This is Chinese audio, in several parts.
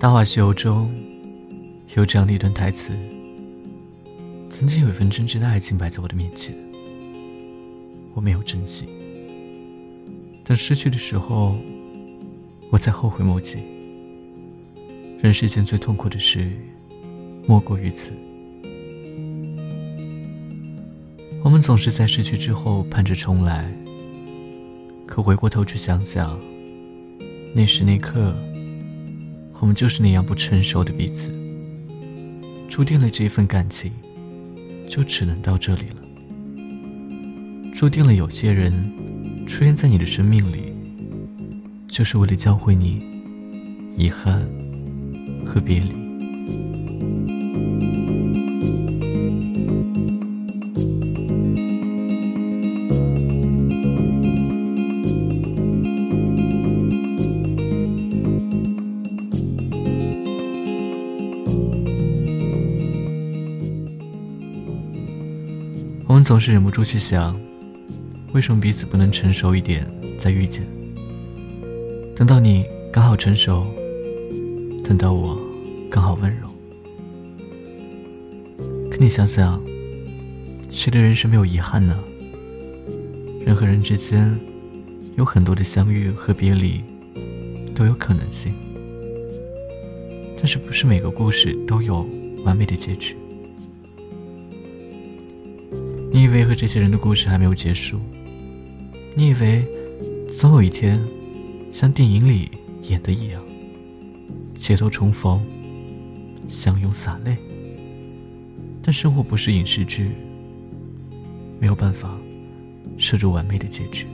《大话西游》中有这样的一段台词：“曾经有一份真挚的爱情摆在我的面前，我没有珍惜。等失去的时候，我才后悔莫及。人世间最痛苦的事，莫过于此。我们总是在失去之后盼着重来，可回过头去想想，那时那刻。”我们就是那样不成熟的彼此，注定了这一份感情就只能到这里了。注定了有些人出现在你的生命里，就是为了教会你遗憾和别离。我们总是忍不住去想，为什么彼此不能成熟一点再遇见？等到你刚好成熟，等到我刚好温柔。可你想想，谁的人生没有遗憾呢？人和人之间有很多的相遇和别离，都有可能性。但是不是每个故事都有完美的结局？你以为和这些人的故事还没有结束？你以为总有一天，像电影里演的一样，街头重逢，相拥洒泪？但生活不是影视剧，没有办法设置完美的结局。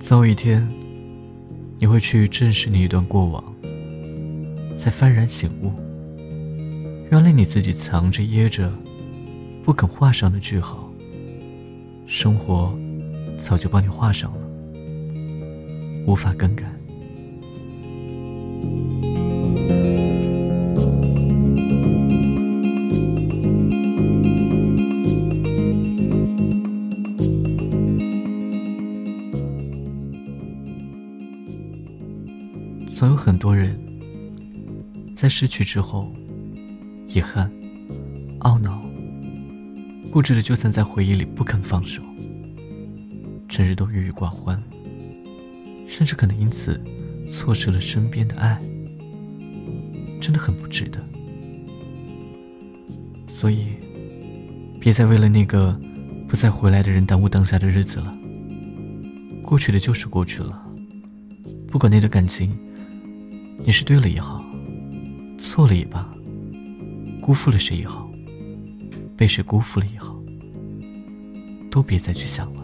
总有一天，你会去正视那一段过往，才幡然醒悟。原来你自己藏着掖着，不肯画上的句号，生活早就帮你画上了，无法更改。总有很多人在失去之后。遗憾、懊恼、固执的，就算在回忆里不肯放手，整日都郁郁寡欢，甚至可能因此错失了身边的爱，真的很不值得。所以，别再为了那个不再回来的人耽误当下的日子了。过去的就是过去了，不管那段感情，你是对了也好，错了也罢。辜负了谁也好，被谁辜负了也好，都别再去想了。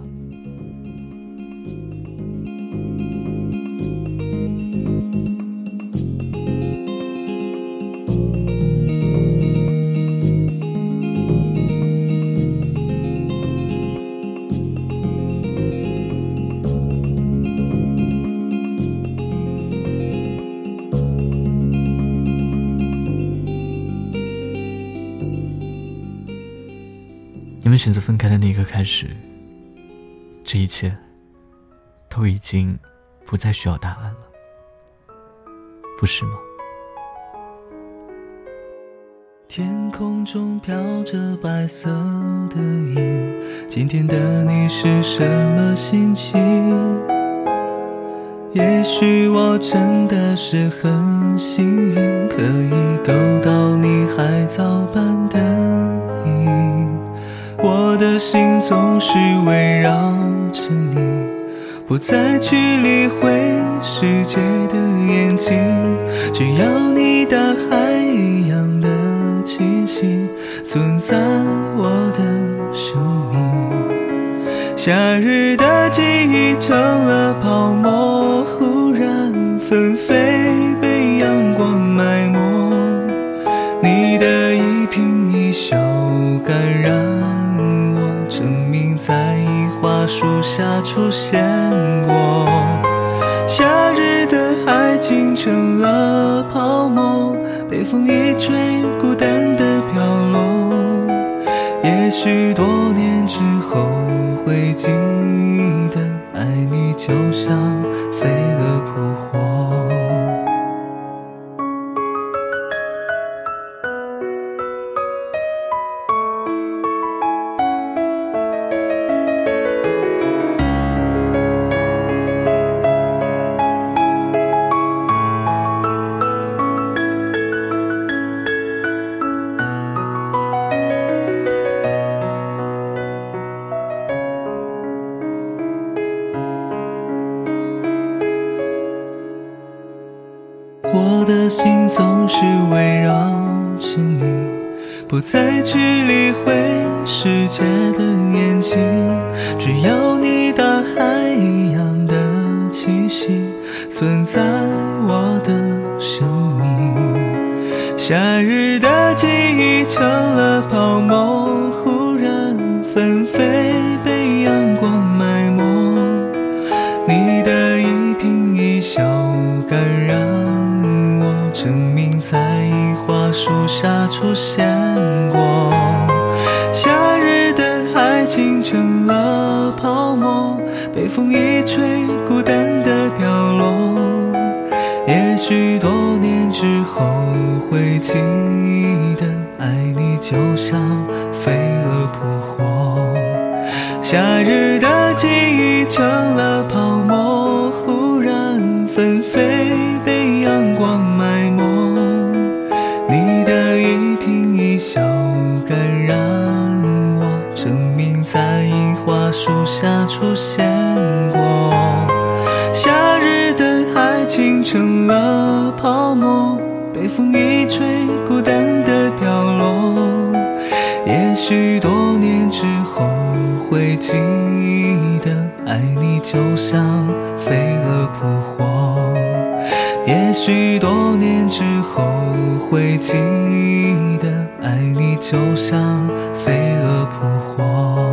们选择分开的那一刻开始，这一切都已经不再需要答案了，不是吗？天空中飘着白色的云，今天的你是什么心情？也许我真的是很幸运，可以够到你海藻般的影。我的心总是围绕着你，不再去理会世界的眼睛，只要你大海一样的气息存在我的生命。夏日的记忆成了泡沫，忽然纷飞，被阳光埋没。你的一颦一笑感染。树下出现过，夏日的爱情成了泡沫，被风一吹，孤单的飘落。也许多年之后会记得，爱你就像的心总是围绕着你，不再去理会世界的眼睛，只要你大海一样的气息存在我的生命。夏日的记忆成了泡沫，忽然纷飞，被阳光埋没。你的一颦一笑感染，证明在樱花树下出现过。夏日的爱情成了泡沫，被风一吹，孤单的飘落。也许多年之后会记得，爱你就像飞蛾扑火。夏日的记忆成了泡沫，忽然纷飞，情成了泡沫，被风一吹，孤单的飘落。也许多年之后会记得，爱你就像飞蛾扑火。也许多年之后会记得，爱你就像飞蛾扑火。